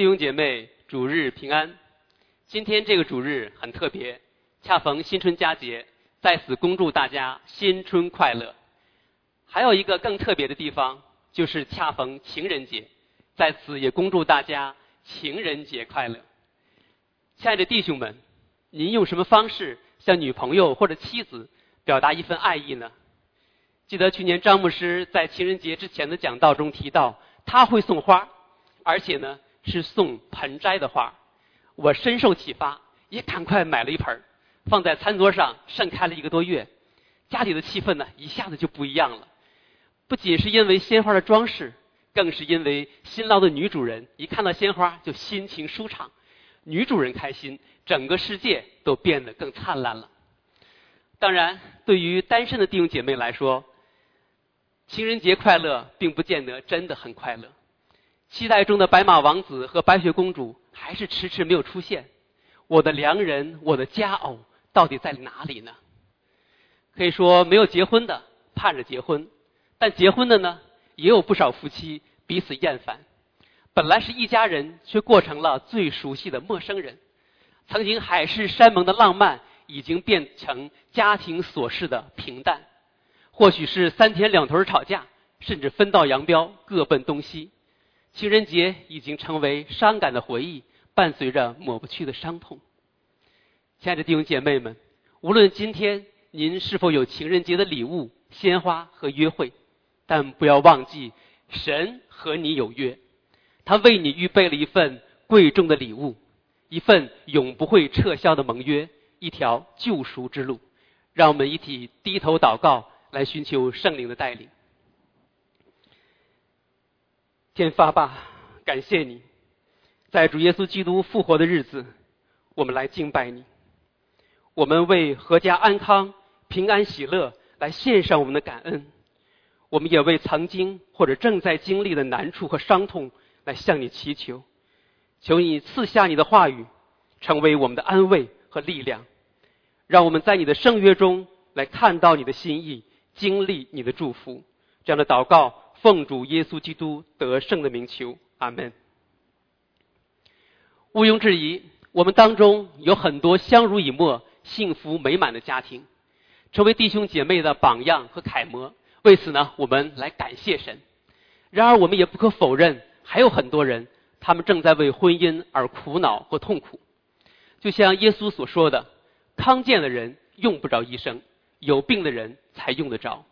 弟兄姐妹，主日平安。今天这个主日很特别，恰逢新春佳节，在此恭祝大家新春快乐。还有一个更特别的地方，就是恰逢情人节，在此也恭祝大家情人节快乐。亲爱的弟兄们，您用什么方式向女朋友或者妻子表达一份爱意呢？记得去年张牧师在情人节之前的讲道中提到，他会送花，而且呢是送盆栽的花。我深受启发，也赶快买了一盆，放在餐桌上盛开了一个多月，家里的气氛呢一下子就不一样了。不仅是因为鲜花的装饰，更是因为辛劳的女主人一看到鲜花就心情舒畅，女主人开心，整个世界都变得更灿烂了。当然，对于单身的弟兄姐妹来说，情人节快乐，并不见得真的很快乐。期待中的白马王子和白雪公主还是迟迟没有出现。我的良人，我的佳偶，到底在哪里呢？可以说，没有结婚的盼着结婚，但结婚的呢，也有不少夫妻彼此厌烦。本来是一家人，却过成了最熟悉的陌生人。曾经海誓山盟的浪漫，已经变成家庭琐事的平淡。或许是三天两头吵架，甚至分道扬镳，各奔东西。情人节已经成为伤感的回忆，伴随着抹不去的伤痛。亲爱的弟兄姐妹们，无论今天您是否有情人节的礼物、鲜花和约会，但不要忘记，神和你有约，他为你预备了一份贵重的礼物，一份永不会撤销的盟约，一条救赎之路。让我们一起低头祷告。来寻求圣灵的带领。天发吧，感谢你，在主耶稣基督复活的日子，我们来敬拜你。我们为阖家安康、平安喜乐来献上我们的感恩。我们也为曾经或者正在经历的难处和伤痛来向你祈求，求你赐下你的话语，成为我们的安慰和力量，让我们在你的圣约中来看到你的心意。经历你的祝福，这样的祷告，奉主耶稣基督得胜的名求，阿门。毋庸置疑，我们当中有很多相濡以沫、幸福美满的家庭，成为弟兄姐妹的榜样和楷模。为此呢，我们来感谢神。然而，我们也不可否认，还有很多人，他们正在为婚姻而苦恼或痛苦。就像耶稣所说的：“康健的人用不着医生。”有病的人才用得着，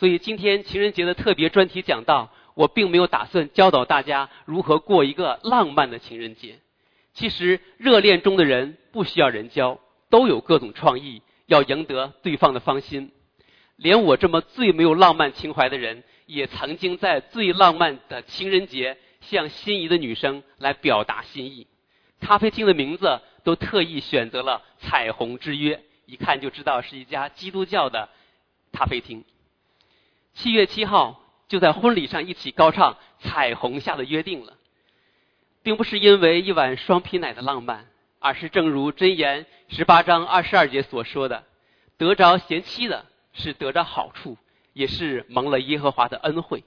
所以今天情人节的特别专题讲到，我并没有打算教导大家如何过一个浪漫的情人节。其实热恋中的人不需要人教，都有各种创意，要赢得对方的芳心。连我这么最没有浪漫情怀的人，也曾经在最浪漫的情人节向心仪的女生来表达心意。咖啡厅的名字都特意选择了“彩虹之约”。一看就知道是一家基督教的咖啡厅。七月七号就在婚礼上一起高唱《彩虹下的约定》了，并不是因为一碗双皮奶的浪漫，而是正如箴言十八章二十二节所说的：“得着贤妻的是得着好处，也是蒙了耶和华的恩惠。”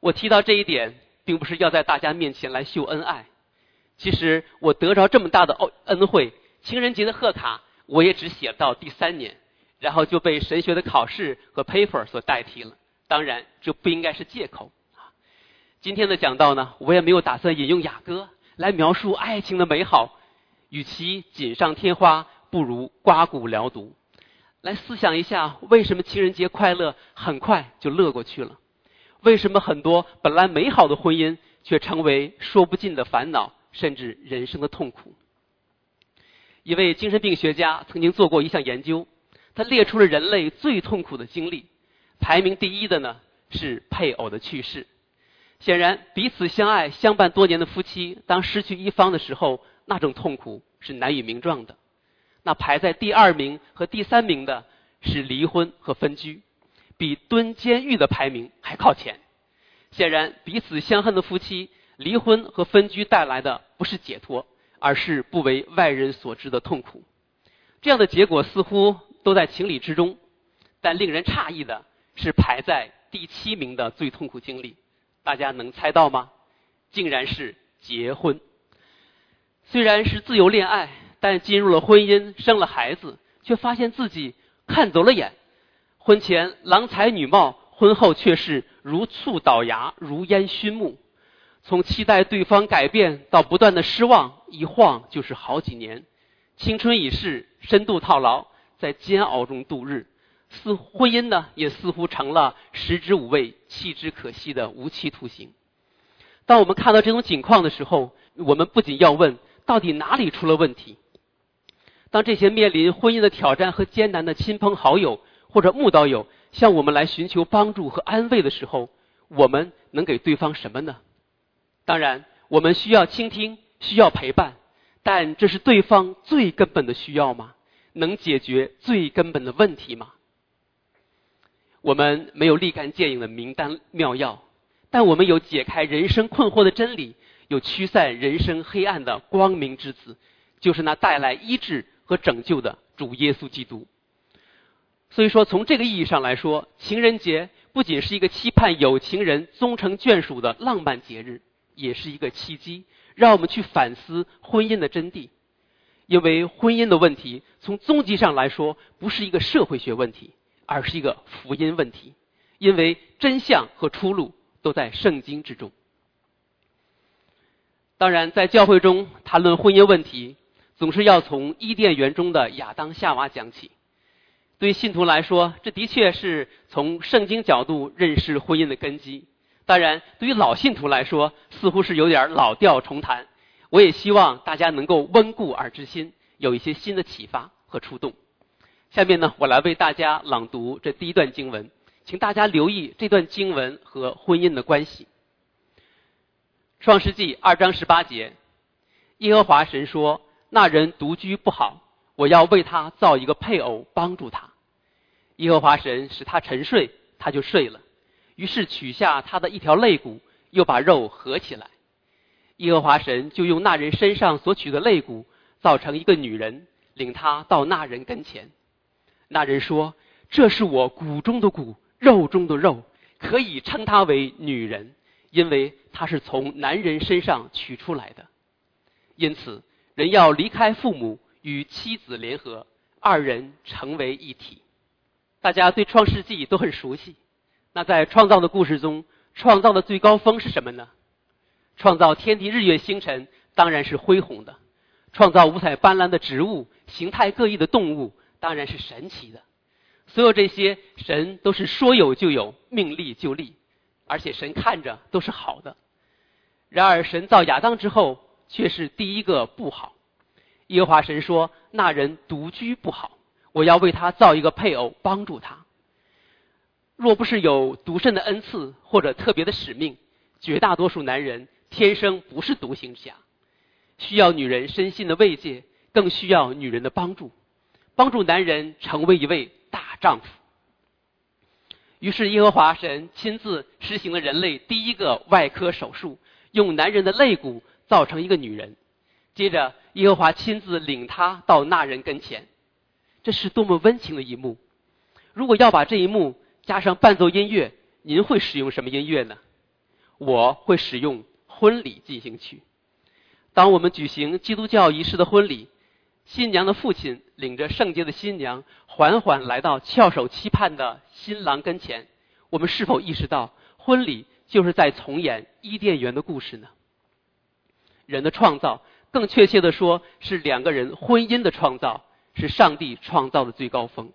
我提到这一点，并不是要在大家面前来秀恩爱。其实我得着这么大的恩恩惠，情人节的贺卡。我也只写到第三年，然后就被神学的考试和 paper 所代替了。当然，这不应该是借口啊。今天的讲道呢，我也没有打算引用雅歌来描述爱情的美好。与其锦上添花，不如刮骨疗毒。来思想一下，为什么情人节快乐很快就乐过去了？为什么很多本来美好的婚姻却成为说不尽的烦恼，甚至人生的痛苦？一位精神病学家曾经做过一项研究，他列出了人类最痛苦的经历，排名第一的呢是配偶的去世。显然，彼此相爱相伴多年的夫妻，当失去一方的时候，那种痛苦是难以名状的。那排在第二名和第三名的是离婚和分居，比蹲监狱的排名还靠前。显然，彼此相恨的夫妻，离婚和分居带来的不是解脱。而是不为外人所知的痛苦，这样的结果似乎都在情理之中。但令人诧异的是，排在第七名的最痛苦经历，大家能猜到吗？竟然是结婚。虽然是自由恋爱，但进入了婚姻，生了孩子，却发现自己看走了眼。婚前郎才女貌，婚后却是如醋倒牙，如烟熏目。从期待对方改变到不断的失望，一晃就是好几年。青春已逝，深度套牢，在煎熬中度日。似婚姻呢，也似乎成了食之无味，弃之可惜的无期徒刑。当我们看到这种景况的时候，我们不仅要问到底哪里出了问题。当这些面临婚姻的挑战和艰难的亲朋好友或者慕道友向我们来寻求帮助和安慰的时候，我们能给对方什么呢？当然，我们需要倾听，需要陪伴，但这是对方最根本的需要吗？能解决最根本的问题吗？我们没有立竿见影的名单妙药，但我们有解开人生困惑的真理，有驱散人生黑暗的光明之子，就是那带来医治和拯救的主耶稣基督。所以说，从这个意义上来说，情人节不仅是一个期盼有情人终成眷属的浪漫节日，也是一个契机，让我们去反思婚姻的真谛。因为婚姻的问题，从终极上来说，不是一个社会学问题。而是一个福音问题，因为真相和出路都在圣经之中。当然，在教会中谈论婚姻问题，总是要从伊甸园中的亚当夏娃讲起。对信徒来说，这的确是从圣经角度认识婚姻的根基。当然，对于老信徒来说，似乎是有点老调重弹。我也希望大家能够温故而知新，有一些新的启发和触动。下面呢，我来为大家朗读这第一段经文，请大家留意这段经文和婚姻的关系。创世纪二章十八节，耶和华神说：“那人独居不好，我要为他造一个配偶帮助他。”耶和华神使他沉睡，他就睡了。于是取下他的一条肋骨，又把肉合起来。耶和华神就用那人身上所取的肋骨，造成一个女人，领他到那人跟前。那人说：“这是我骨中的骨，肉中的肉，可以称她为女人，因为她是从男人身上取出来的。因此，人要离开父母，与妻子联合，二人成为一体。”大家对《创世纪》都很熟悉。那在创造的故事中，创造的最高峰是什么呢？创造天地日月星辰，当然是恢宏的；创造五彩斑斓的植物，形态各异的动物。当然是神奇的，所有这些神都是说有就有，命立就立，而且神看着都是好的。然而神造亚当之后，却是第一个不好。耶和华神说：“那人独居不好，我要为他造一个配偶帮助他。若不是有独身的恩赐或者特别的使命，绝大多数男人天生不是独行侠，需要女人身心的慰藉，更需要女人的帮助。”帮助男人成为一位大丈夫。于是，耶和华神亲自实行了人类第一个外科手术，用男人的肋骨造成一个女人。接着，耶和华亲自领他到那人跟前。这是多么温情的一幕！如果要把这一幕加上伴奏音乐，您会使用什么音乐呢？我会使用婚礼进行曲。当我们举行基督教仪式的婚礼。新娘的父亲领着圣洁的新娘，缓缓来到翘首期盼的新郎跟前。我们是否意识到，婚礼就是在重演伊甸园的故事呢？人的创造，更确切的说，是两个人婚姻的创造，是上帝创造的最高峰。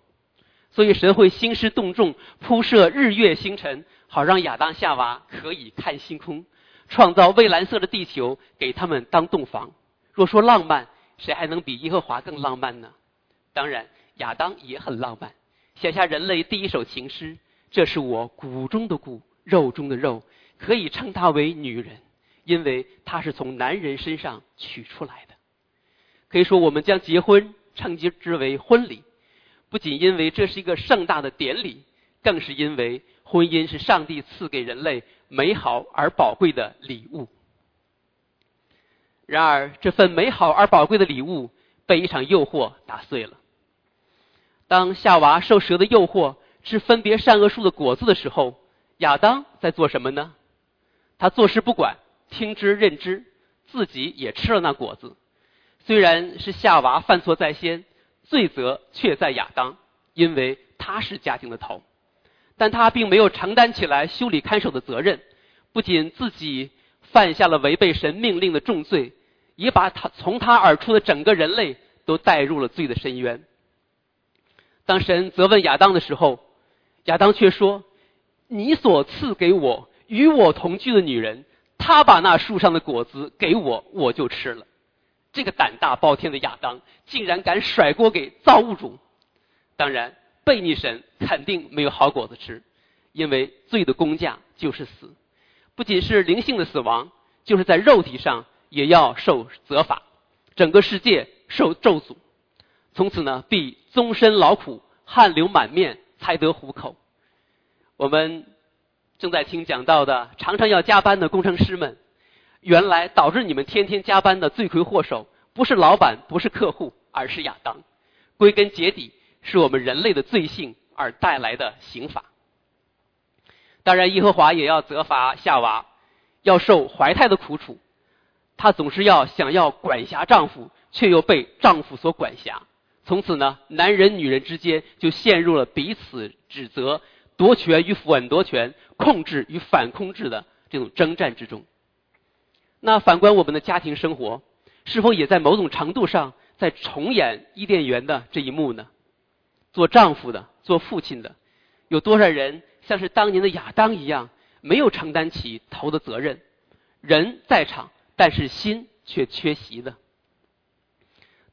所以，神会兴师动众，铺设日月星辰，好让亚当夏娃可以看星空；创造蔚蓝色的地球，给他们当洞房。若说浪漫，谁还能比耶和华更浪漫呢？当然，亚当也很浪漫，写下人类第一首情诗。这是我骨中的骨，肉中的肉，可以称她为女人，因为她是从男人身上取出来的。可以说，我们将结婚称之为婚礼，不仅因为这是一个盛大的典礼，更是因为婚姻是上帝赐给人类美好而宝贵的礼物。然而，这份美好而宝贵的礼物被一场诱惑打碎了。当夏娃受蛇的诱惑，吃分别善恶树的果子的时候，亚当在做什么呢？他坐视不管，听之任之，自己也吃了那果子。虽然是夏娃犯错在先，罪责却在亚当，因为他是家庭的头，但他并没有承担起来修理看守的责任，不仅自己犯下了违背神命令的重罪，也把他从他而出的整个人类都带入了罪的深渊。当神责问亚当的时候，亚当却说：“你所赐给我与我同居的女人，她把那树上的果子给我，我就吃了。”这个胆大包天的亚当，竟然敢甩锅给造物主。当然，悖逆神肯定没有好果子吃，因为罪的工价就是死，不仅是灵性的死亡，就是在肉体上也要受责罚，整个世界受咒诅，从此呢必终身劳苦，汗流满面。才得糊口。我们正在听讲到的，常常要加班的工程师们，原来导致你们天天加班的罪魁祸首，不是老板，不是客户，而是亚当。归根结底，是我们人类的罪性而带来的刑罚。当然，耶和华也要责罚夏娃，要受怀胎的苦楚。她总是要想要管辖丈夫，却又被丈夫所管辖。从此呢，男人女人之间就陷入了彼此指责、夺权与反夺权、控制与反控制的这种征战之中。那反观我们的家庭生活，是否也在某种程度上在重演伊甸园的这一幕呢？做丈夫的、做父亲的，有多少人像是当年的亚当一样，没有承担起头的责任？人在场，但是心却缺席的。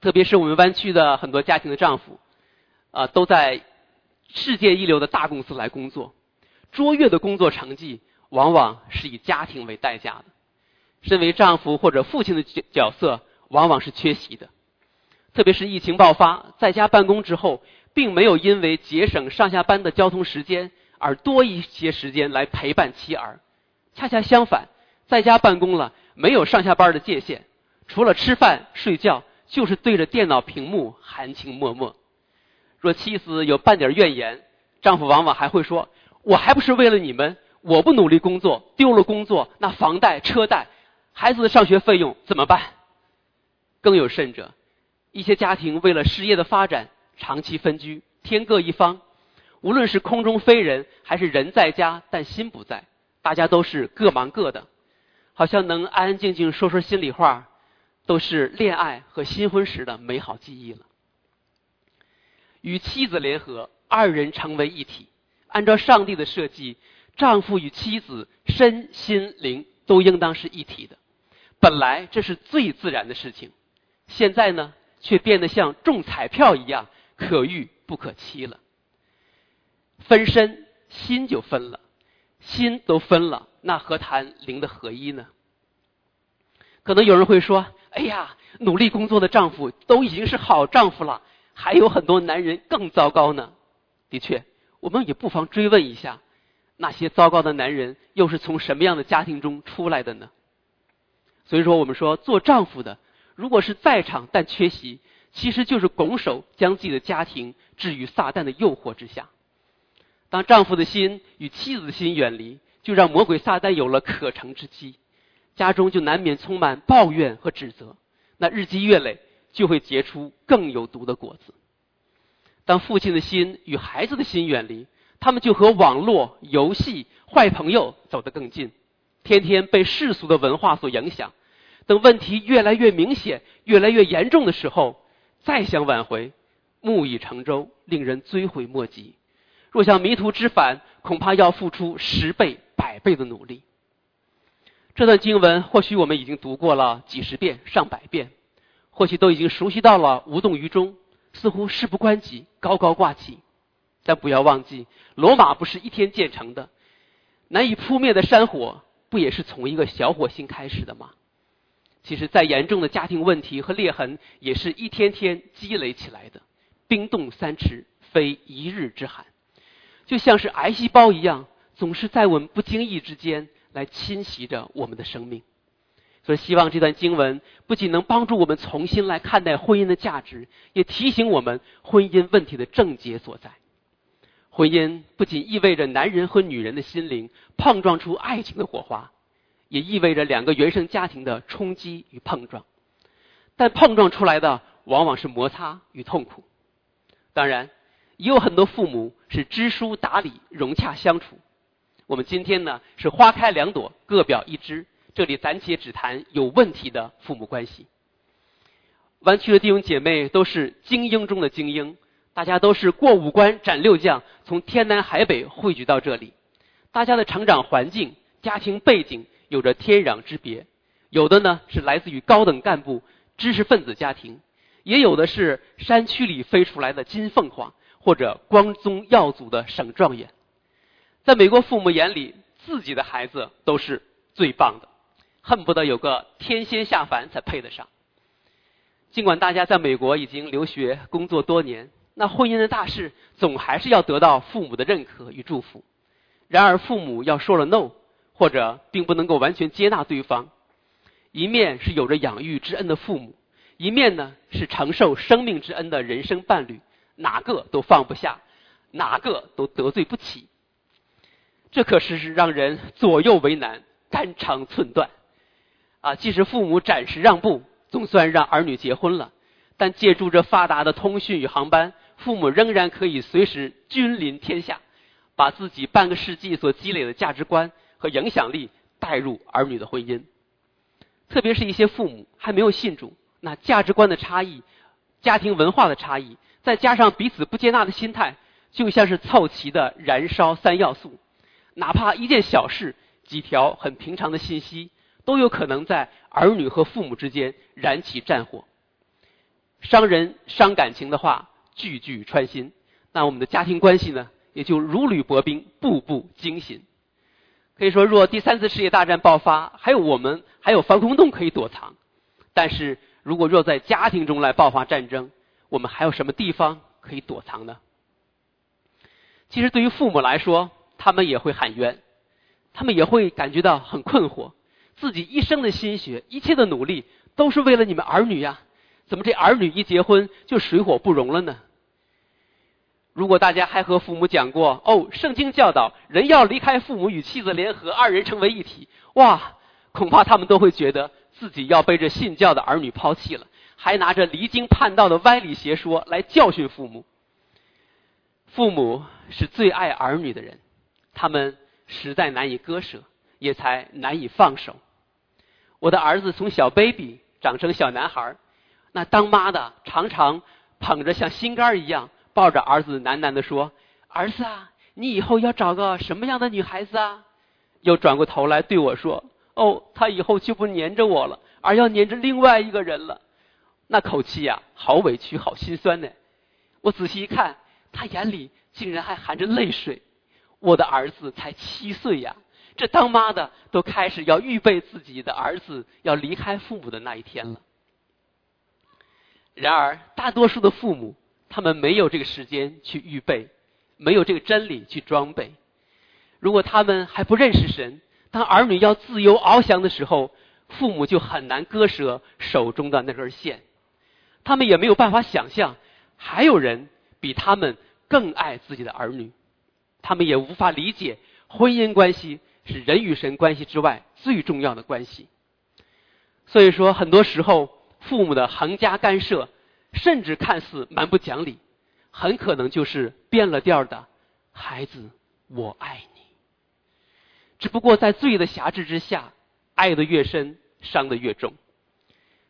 特别是我们湾区的很多家庭的丈夫，啊，都在世界一流的大公司来工作，卓越的工作成绩往往是以家庭为代价的。身为丈夫或者父亲的角角色往往是缺席的。特别是疫情爆发，在家办公之后，并没有因为节省上下班的交通时间而多一些时间来陪伴妻儿。恰恰相反，在家办公了，没有上下班的界限，除了吃饭睡觉。就是对着电脑屏幕含情脉脉。若妻子有半点怨言，丈夫往往还会说：“我还不是为了你们，我不努力工作，丢了工作，那房贷、车贷、孩子的上学费用怎么办？”更有甚者，一些家庭为了事业的发展，长期分居，天各一方。无论是空中飞人，还是人在家但心不在，大家都是各忙各的，好像能安安静静说说心里话。都是恋爱和新婚时的美好记忆了。与妻子联合，二人成为一体。按照上帝的设计，丈夫与妻子身心灵都应当是一体的。本来这是最自然的事情，现在呢，却变得像中彩票一样可遇不可期了。分身，心就分了，心都分了，那何谈灵的合一呢？可能有人会说。哎呀，努力工作的丈夫都已经是好丈夫了，还有很多男人更糟糕呢。的确，我们也不妨追问一下，那些糟糕的男人又是从什么样的家庭中出来的呢？所以说，我们说做丈夫的，如果是在场但缺席，其实就是拱手将自己的家庭置于撒旦的诱惑之下。当丈夫的心与妻子的心远离，就让魔鬼撒旦有了可乘之机。家中就难免充满抱怨和指责，那日积月累就会结出更有毒的果子。当父亲的心与孩子的心远离，他们就和网络游戏、坏朋友走得更近，天天被世俗的文化所影响。等问题越来越明显、越来越严重的时候，再想挽回，木已成舟，令人追悔莫及。若想迷途知返，恐怕要付出十倍、百倍的努力。这段经文或许我们已经读过了几十遍、上百遍，或许都已经熟悉到了无动于衷，似乎事不关己、高高挂起。但不要忘记，罗马不是一天建成的，难以扑灭的山火，不也是从一个小火星开始的吗？其实，再严重的家庭问题和裂痕，也是一天天积累起来的。冰冻三尺，非一日之寒，就像是癌细胞一样，总是在我们不经意之间。来侵袭着我们的生命，所以希望这段经文不仅能帮助我们重新来看待婚姻的价值，也提醒我们婚姻问题的症结所在。婚姻不仅意味着男人和女人的心灵碰撞出爱情的火花，也意味着两个原生家庭的冲击与碰撞。但碰撞出来的往往是摩擦与痛苦。当然，也有很多父母是知书达理、融洽相处。我们今天呢是花开两朵，各表一枝。这里暂且只谈有问题的父母关系。湾区的弟兄姐妹都是精英中的精英，大家都是过五关斩六将，从天南海北汇聚到这里。大家的成长环境、家庭背景有着天壤之别，有的呢是来自于高等干部、知识分子家庭，也有的是山区里飞出来的金凤凰或者光宗耀祖的省状元。在美国父母眼里，自己的孩子都是最棒的。恨不得有个天仙下凡才配得上。尽管大家在美国已经留学工作多年，那婚姻的大事总还是要得到父母的认可与祝福。然而，父母要说了 no，或者并不能够完全接纳对方。一面是有着养育之恩的父母，一面呢是承受生命之恩的人生伴侣，哪个都放不下，哪个都得罪不起。这可是是让人左右为难，肝肠寸断。啊，即使父母暂时让步，总算让儿女结婚了，但借助着发达的通讯与航班，父母仍然可以随时君临天下，把自己半个世纪所积累的价值观和影响力带入儿女的婚姻。特别是一些父母还没有信主，那价值观的差异、家庭文化的差异，再加上彼此不接纳的心态，就像是凑齐的燃烧三要素，哪怕一件小事、几条很平常的信息。都有可能在儿女和父母之间燃起战火，伤人伤感情的话句句穿心，那我们的家庭关系呢，也就如履薄冰，步步惊心。可以说，若第三次世界大战爆发，还有我们还有防空洞可以躲藏；但是如果若在家庭中来爆发战争，我们还有什么地方可以躲藏呢？其实，对于父母来说，他们也会喊冤，他们也会感觉到很困惑。自己一生的心血，一切的努力，都是为了你们儿女呀！怎么这儿女一结婚就水火不容了呢？如果大家还和父母讲过哦，圣经教导人要离开父母与妻子联合，二人成为一体，哇，恐怕他们都会觉得自己要被这信教的儿女抛弃了，还拿着离经叛道的歪理邪说来教训父母。父母是最爱儿女的人，他们实在难以割舍，也才难以放手。我的儿子从小 baby 长成小男孩那当妈的常常捧着像心肝一样抱着儿子喃喃地说：“儿子啊，你以后要找个什么样的女孩子啊？”又转过头来对我说：“哦，他以后就不黏着我了，而要黏着另外一个人了。”那口气呀，好委屈，好心酸呢。我仔细一看，他眼里竟然还含着泪水。我的儿子才七岁呀。这当妈的都开始要预备自己的儿子要离开父母的那一天了。然而，大多数的父母他们没有这个时间去预备，没有这个真理去装备。如果他们还不认识神，当儿女要自由翱翔的时候，父母就很难割舍手中的那根线。他们也没有办法想象还有人比他们更爱自己的儿女，他们也无法理解婚姻关系。是人与神关系之外最重要的关系。所以说，很多时候父母的横加干涉，甚至看似蛮不讲理，很可能就是变了调的“孩子，我爱你”。只不过在罪的辖制之下，爱的越深，伤的越重。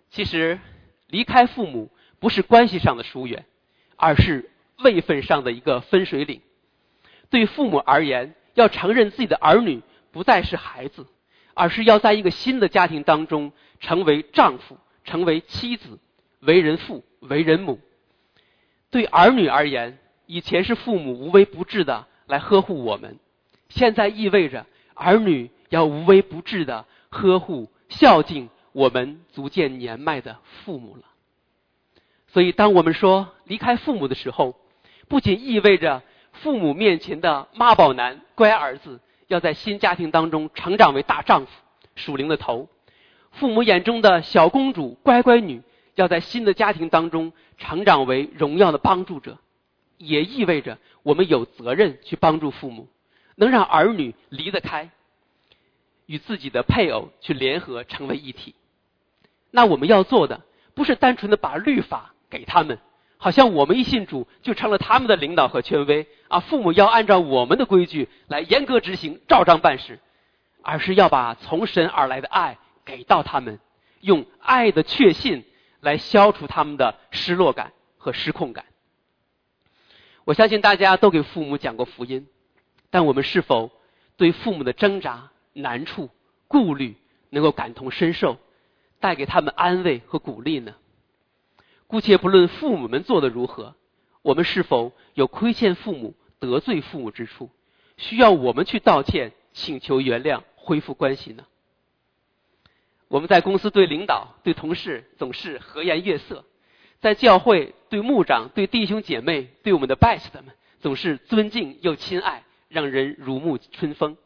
其实，离开父母不是关系上的疏远，而是位分上的一个分水岭。对父母而言，要承认自己的儿女。不再是孩子，而是要在一个新的家庭当中成为丈夫、成为妻子、为人父、为人母。对儿女而言，以前是父母无微不至的来呵护我们，现在意味着儿女要无微不至的呵护、孝敬我们逐渐年迈的父母了。所以，当我们说离开父母的时候，不仅意味着父母面前的妈宝男、乖儿子。要在新家庭当中成长为大丈夫、属灵的头；父母眼中的小公主、乖乖女，要在新的家庭当中成长为荣耀的帮助者，也意味着我们有责任去帮助父母，能让儿女离得开。与自己的配偶去联合成为一体。那我们要做的不是单纯的把律法给他们，好像我们一信主就成了他们的领导和权威啊，父母要按照我们的规矩来严格执行，照章办事，而是要把从神而来的爱给到他们，用爱的确信来消除他们的失落感和失控感。我相信大家都给父母讲过福音，但我们是否对父母的挣扎、难处、顾虑能够感同身受，带给他们安慰和鼓励呢？姑且不论父母们做的如何，我们是否有亏欠父母、得罪父母之处，需要我们去道歉、请求原谅、恢复关系呢？我们在公司对领导、对同事总是和颜悦色。在教会，对牧长、对弟兄姐妹、对我们的 best 们，总是尊敬又亲爱，让人如沐春风。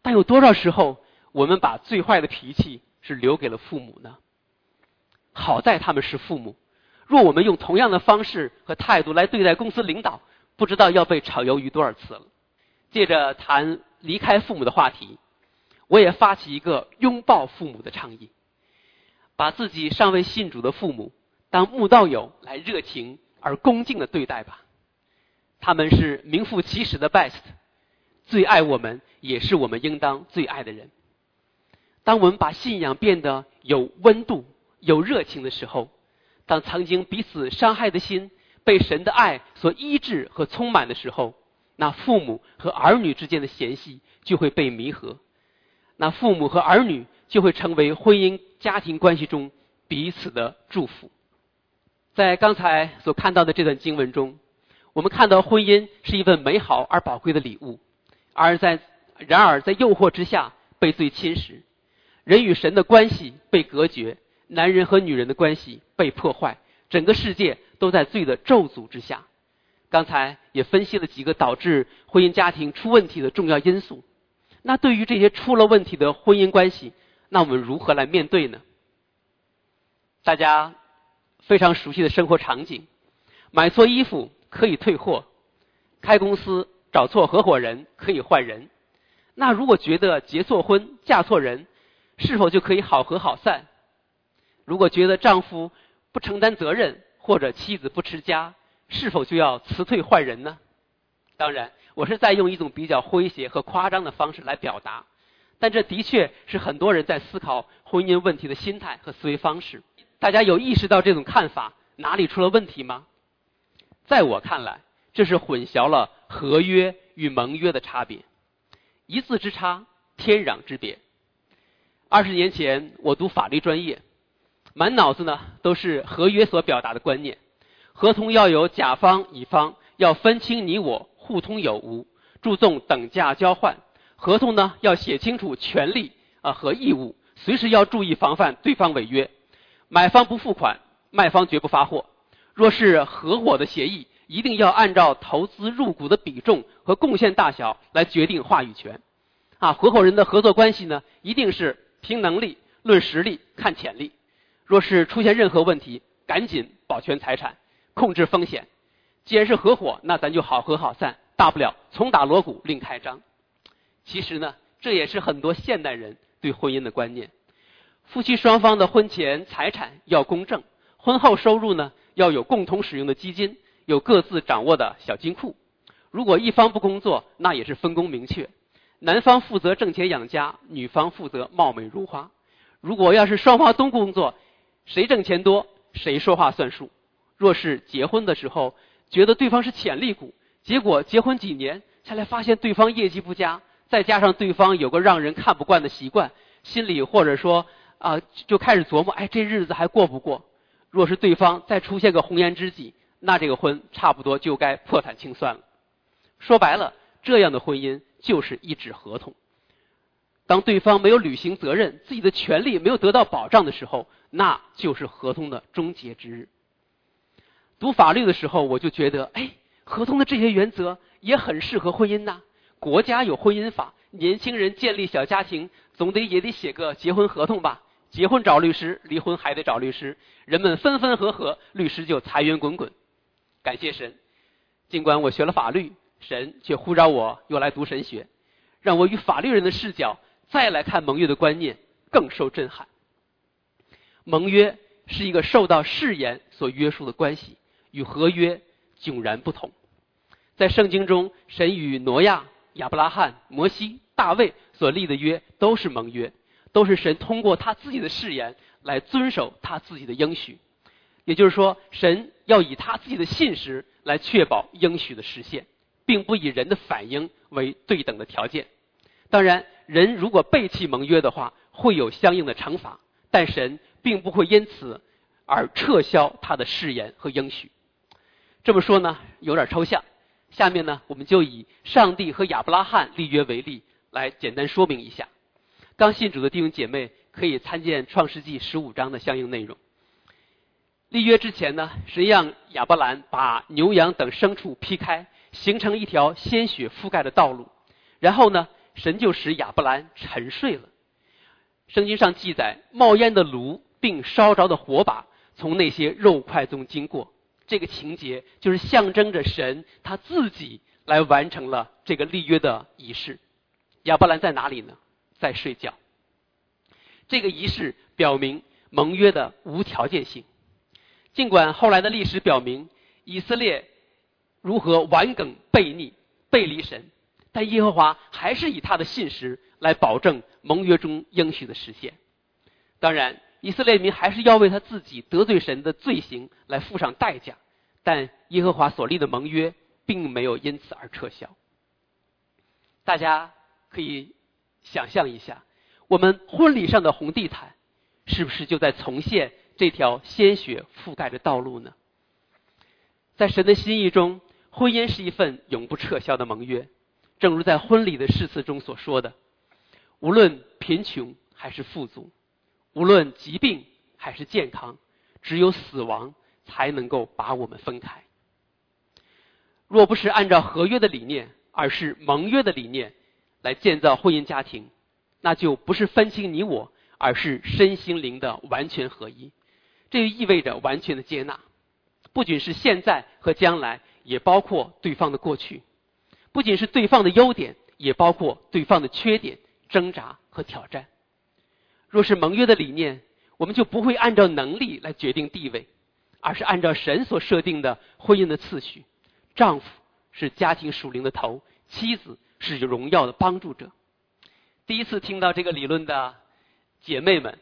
但有多少时候，我们把最坏的脾气是留给了父母呢？好在他们是父母，若我们用同样的方式和态度来对待公司领导，不知道要被炒鱿鱼多少次了。借着谈离开父母的话题，我也发起一个拥抱父母的倡议，把自己尚未信主的父母。当慕道友来热情而恭敬的对待吧，他们是名副其实的 best，最爱我们，也是我们应当最爱的人。当我们把信仰变得有温度、有热情的时候，当曾经彼此伤害的心被神的爱所医治和充满的时候，那父母和儿女之间的嫌隙就会被弥合，那父母和儿女就会成为婚姻家庭关系中彼此的祝福。在刚才所看到的这段经文中，我们看到婚姻是一份美好而宝贵的礼物，而在然而在诱惑之下被罪侵蚀，人与神的关系被隔绝，男人和女人的关系被破坏，整个世界都在罪的咒诅之下。刚才也分析了几个导致婚姻家庭出问题的重要因素。那对于这些出了问题的婚姻关系，那我们如何来面对呢？大家。非常熟悉的生活场景：买错衣服可以退货，开公司找错合伙人可以换人。那如果觉得结错婚、嫁错人，是否就可以好合好散？如果觉得丈夫不承担责任或者妻子不持家，是否就要辞退换人呢？当然，我是在用一种比较诙谐和夸张的方式来表达，但这的确是很多人在思考婚姻问题的心态和思维方式。大家有意识到这种看法哪里出了问题吗？在我看来，这是混淆了合约与盟约的差别，一字之差，天壤之别。二十年前我读法律专业，满脑子呢都是合约所表达的观念：合同要有甲方乙方，要分清你我，互通有无，注重等价交换；合同呢要写清楚权利啊和义务，随时要注意防范对方违约。买方不付款，卖方绝不发货。若是合伙的协议，一定要按照投资入股的比重和贡献大小来决定话语权。啊，合伙人的合作关系呢，一定是凭能力、论实力、看潜力。若是出现任何问题，赶紧保全财产，控制风险。既然是合伙，那咱就好合好散，大不了重打锣鼓另开张。其实呢，这也是很多现代人对婚姻的观念。夫妻双方的婚前财产要公证，婚后收入呢要有共同使用的基金，有各自掌握的小金库。如果一方不工作，那也是分工明确，男方负责挣钱养家，女方负责貌美如花。如果要是双方都工作，谁挣钱多谁说话算数。若是结婚的时候觉得对方是潜力股，结果结婚几年下来发现对方业绩不佳，再加上对方有个让人看不惯的习惯，心里或者说。啊，就开始琢磨，哎，这日子还过不过？若是对方再出现个红颜知己，那这个婚差不多就该破产清算了。说白了，这样的婚姻就是一纸合同。当对方没有履行责任，自己的权利没有得到保障的时候，那就是合同的终结之日。读法律的时候，我就觉得，哎，合同的这些原则也很适合婚姻呐。国家有婚姻法，年轻人建立小家庭，总得也得写个结婚合同吧。结婚找律师，离婚还得找律师，人们分分合合，律师就财源滚滚。感谢神，尽管我学了法律，神却呼召我又来读神学，让我与法律人的视角再来看盟约的观念，更受震撼。盟约是一个受到誓言所约束的关系，与合约迥然不同。在圣经中，神与挪亚、亚伯拉罕、摩西、大卫所立的约都是盟约，都是神通过他自己的誓言来遵守他自己的应许。也就是说，神要以他自己的信实来确保应许的实现，并不以人的反应为对等的条件。当然，人如果背弃盟约的话，会有相应的惩罚，但神并不会因此而撤销他的誓言和应许。这么说呢，有点抽象。下面呢，我们就以上帝和亚伯拉罕立约为例，来简单说明一下。刚信主的弟兄姐妹可以参见创世纪十五章的相应内容。立约之前呢，神让亚伯兰把牛羊等牲畜劈开，形成一条鲜血覆盖的道路。然后呢，神就使亚伯兰沉睡了。圣经上记载，冒烟的炉并烧着的火把从那些肉块中经过。这个情节就是象征着神他自己来完成了这个立约的仪式。亚伯兰在哪里呢？在睡觉。这个仪式表明盟约的无条件性。尽管后来的历史表明以色列如何顽梗背逆、背离神，但耶和华还是以他的信实来保证盟约中应许的实现。当然。以色列民还是要为他自己得罪神的罪行来付上代价，但耶和华所立的盟约并没有因此而撤销。大家可以想象一下，我们婚礼上的红地毯是不是就在重现这条鲜血覆盖的道路呢？在神的心意中，婚姻是一份永不撤销的盟约，正如在婚礼的誓词中所说的：“无论贫穷还是富足。”无论疾病还是健康，只有死亡才能够把我们分开。若不是按照合约的理念，而是盟约的理念来建造婚姻家庭，那就不是分清你我，而是身心灵的完全合一。这就意味着完全的接纳，不仅是现在和将来，也包括对方的过去；不仅是对方的优点，也包括对方的缺点、挣扎和挑战。若是盟约的理念，我们就不会按照能力来决定地位，而是按照神所设定的婚姻的次序。丈夫是家庭属灵的头，妻子是荣耀的帮助者。第一次听到这个理论的姐妹们，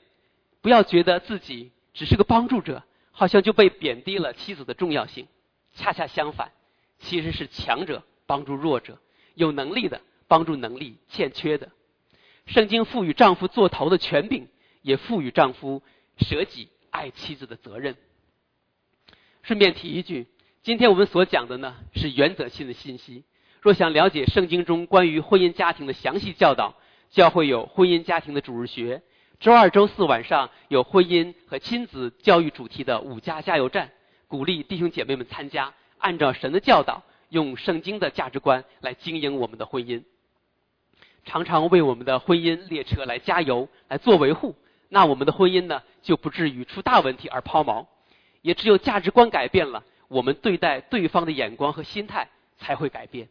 不要觉得自己只是个帮助者，好像就被贬低了妻子的重要性。恰恰相反，其实是强者帮助弱者，有能力的帮助能力欠缺的。圣经赋予丈夫做头的权柄，也赋予丈夫舍己爱妻子的责任。顺便提一句，今天我们所讲的呢是原则性的信息。若想了解圣经中关于婚姻家庭的详细教导，教会有婚姻家庭的主日学。周二、周四晚上有婚姻和亲子教育主题的五家加油站，鼓励弟兄姐妹们参加，按照神的教导，用圣经的价值观来经营我们的婚姻。常常为我们的婚姻列车来加油、来做维护，那我们的婚姻呢就不至于出大问题而抛锚。也只有价值观改变了，我们对待对方的眼光和心态才会改变。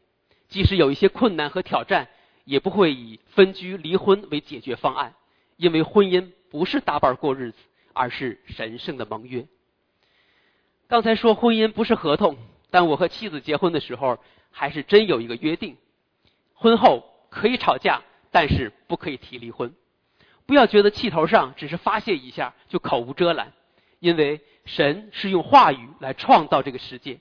即使有一些困难和挑战，也不会以分居、离婚为解决方案，因为婚姻不是搭伴过日子，而是神圣的盟约。刚才说婚姻不是合同，但我和妻子结婚的时候，还是真有一个约定：婚后。可以吵架，但是不可以提离婚。不要觉得气头上只是发泄一下就口无遮拦，因为神是用话语来创造这个世界。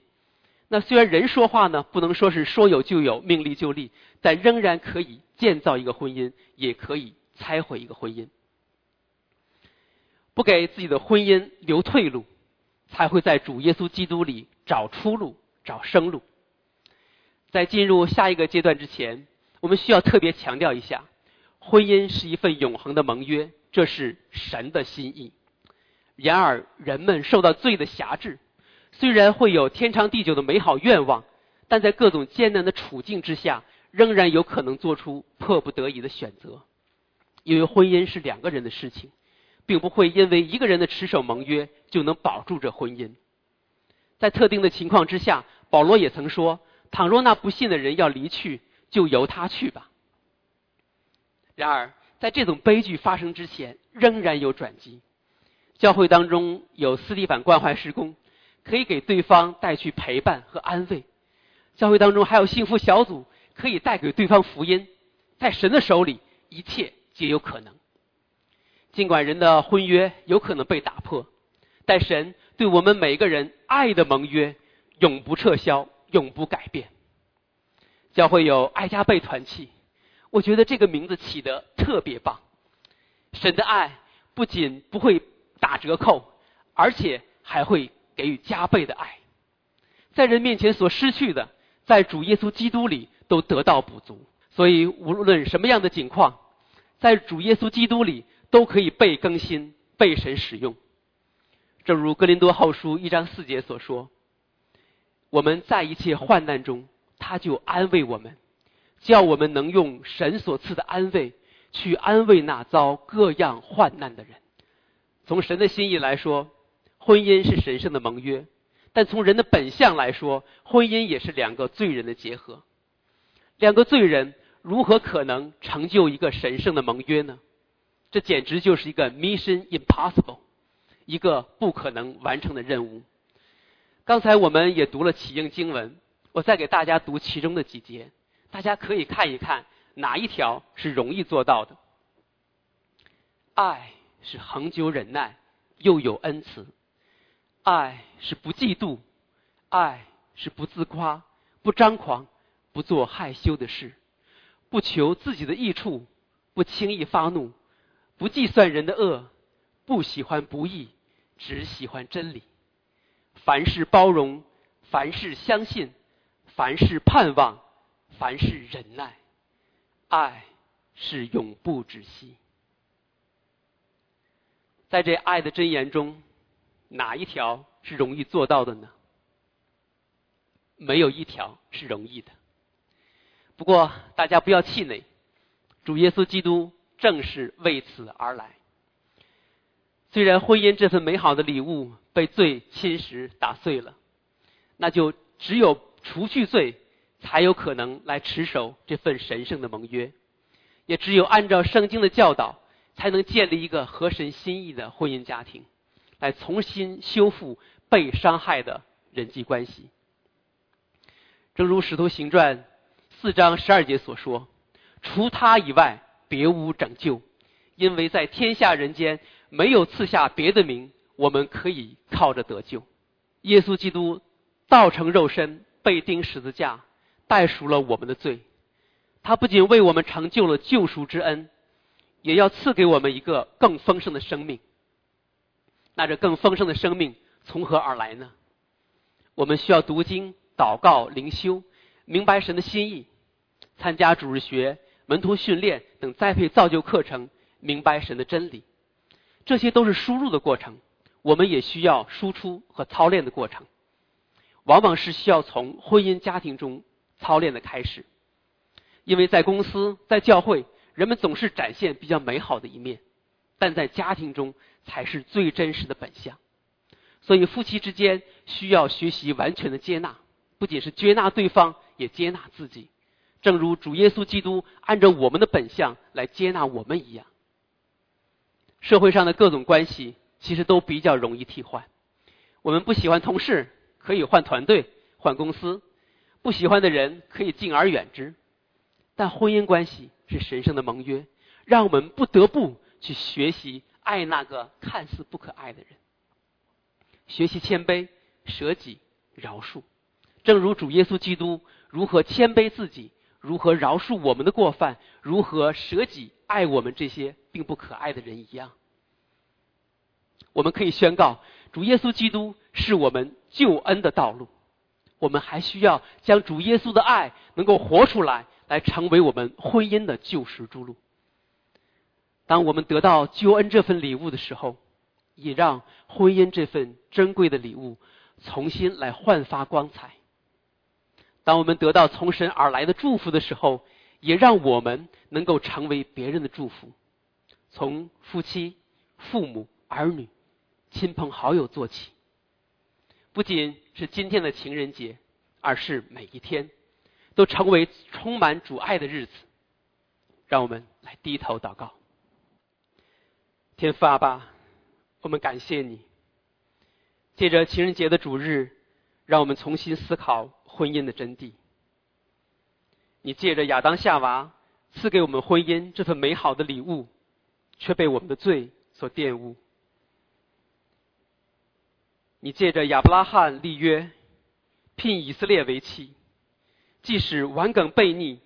那虽然人说话呢，不能说是说有就有、命立就立，但仍然可以建造一个婚姻，也可以拆毁一个婚姻。不给自己的婚姻留退路，才会在主耶稣基督里找出路、找生路。在进入下一个阶段之前。我们需要特别强调一下，婚姻是一份永恒的盟约，这是神的心意。然而，人们受到罪的辖制，虽然会有天长地久的美好愿望，但在各种艰难的处境之下，仍然有可能做出迫不得已的选择。因为婚姻是两个人的事情，并不会因为一个人的持守盟约就能保住这婚姻。在特定的情况之下，保罗也曾说：“倘若那不信的人要离去。”就由他去吧。然而，在这种悲剧发生之前，仍然有转机。教会当中有斯蒂凡关怀施工，可以给对方带去陪伴和安慰；教会当中还有幸福小组，可以带给对方福音。在神的手里，一切皆有可能。尽管人的婚约有可能被打破，但神对我们每个人爱的盟约永不撤销，永不改变。教会有爱加倍团契，我觉得这个名字起得特别棒。神的爱不仅不会打折扣，而且还会给予加倍的爱。在人面前所失去的，在主耶稣基督里都得到补足。所以无论什么样的境况，在主耶稣基督里都可以被更新、被神使用。正如哥林多后书一章四节所说：“我们在一切患难中。”他就安慰我们，叫我们能用神所赐的安慰去安慰那遭各样患难的人。从神的心意来说，婚姻是神圣的盟约；但从人的本相来说，婚姻也是两个罪人的结合。两个罪人如何可能成就一个神圣的盟约呢？这简直就是一个 mission impossible，一个不可能完成的任务。刚才我们也读了启应经文。我再给大家读其中的几节，大家可以看一看哪一条是容易做到的。爱是恒久忍耐，又有恩慈；爱是不嫉妒；爱是不自夸，不张狂，不做害羞的事，不求自己的益处，不轻易发怒，不计算人的恶，不喜欢不义，只喜欢真理。凡事包容，凡事相信。凡事盼望，凡事忍耐，爱是永不止息。在这爱的箴言中，哪一条是容易做到的呢？没有一条是容易的。不过大家不要气馁，主耶稣基督正是为此而来。虽然婚姻这份美好的礼物被罪侵蚀打碎了，那就只有。除去罪，才有可能来持守这份神圣的盟约。也只有按照圣经的教导，才能建立一个合神心意的婚姻家庭，来重新修复被伤害的人际关系。正如《使徒行传》四章十二节所说：“除他以外，别无拯救，因为在天下人间没有赐下别的名，我们可以靠着得救。”耶稣基督道成肉身。被钉十字架，代赎了我们的罪。他不仅为我们成就了救赎之恩，也要赐给我们一个更丰盛的生命。那这更丰盛的生命从何而来呢？我们需要读经、祷告、灵修，明白神的心意；参加主日学、门徒训练等栽培造就课程，明白神的真理。这些都是输入的过程，我们也需要输出和操练的过程。往往是需要从婚姻家庭中操练的开始，因为在公司、在教会，人们总是展现比较美好的一面，但在家庭中才是最真实的本相。所以夫妻之间需要学习完全的接纳，不仅是接纳对方，也接纳自己，正如主耶稣基督按照我们的本相来接纳我们一样。社会上的各种关系其实都比较容易替换，我们不喜欢同事。可以换团队、换公司，不喜欢的人可以敬而远之。但婚姻关系是神圣的盟约，让我们不得不去学习爱那个看似不可爱的人，学习谦卑、舍己、饶恕。正如主耶稣基督如何谦卑自己，如何饶恕我们的过犯，如何舍己爱我们这些并不可爱的人一样。我们可以宣告，主耶稣基督是我们救恩的道路。我们还需要将主耶稣的爱能够活出来，来成为我们婚姻的救赎之路。当我们得到救恩这份礼物的时候，也让婚姻这份珍贵的礼物重新来焕发光彩。当我们得到从神而来的祝福的时候，也让我们能够成为别人的祝福。从夫妻、父母、儿女。亲朋好友做起，不仅是今天的情人节，而是每一天都成为充满主爱的日子。让我们来低头祷告。天父阿爸，我们感谢你。借着情人节的主日，让我们重新思考婚姻的真谛。你借着亚当夏娃赐给我们婚姻这份美好的礼物，却被我们的罪所玷污。你借着亚伯拉罕立约，聘以色列为妻，即使顽梗悖逆，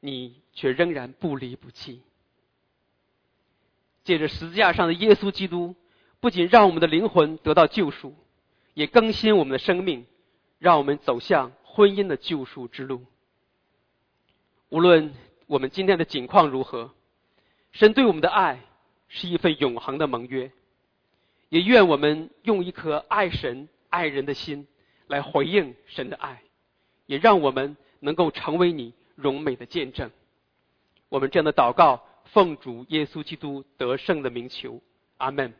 你却仍然不离不弃。借着十字架上的耶稣基督，不仅让我们的灵魂得到救赎，也更新我们的生命，让我们走向婚姻的救赎之路。无论我们今天的境况如何，神对我们的爱是一份永恒的盟约。也愿我们用一颗爱神爱人的心来回应神的爱，也让我们能够成为你荣美的见证。我们这样的祷告，奉主耶稣基督得胜的名求，阿门。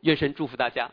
愿神祝福大家。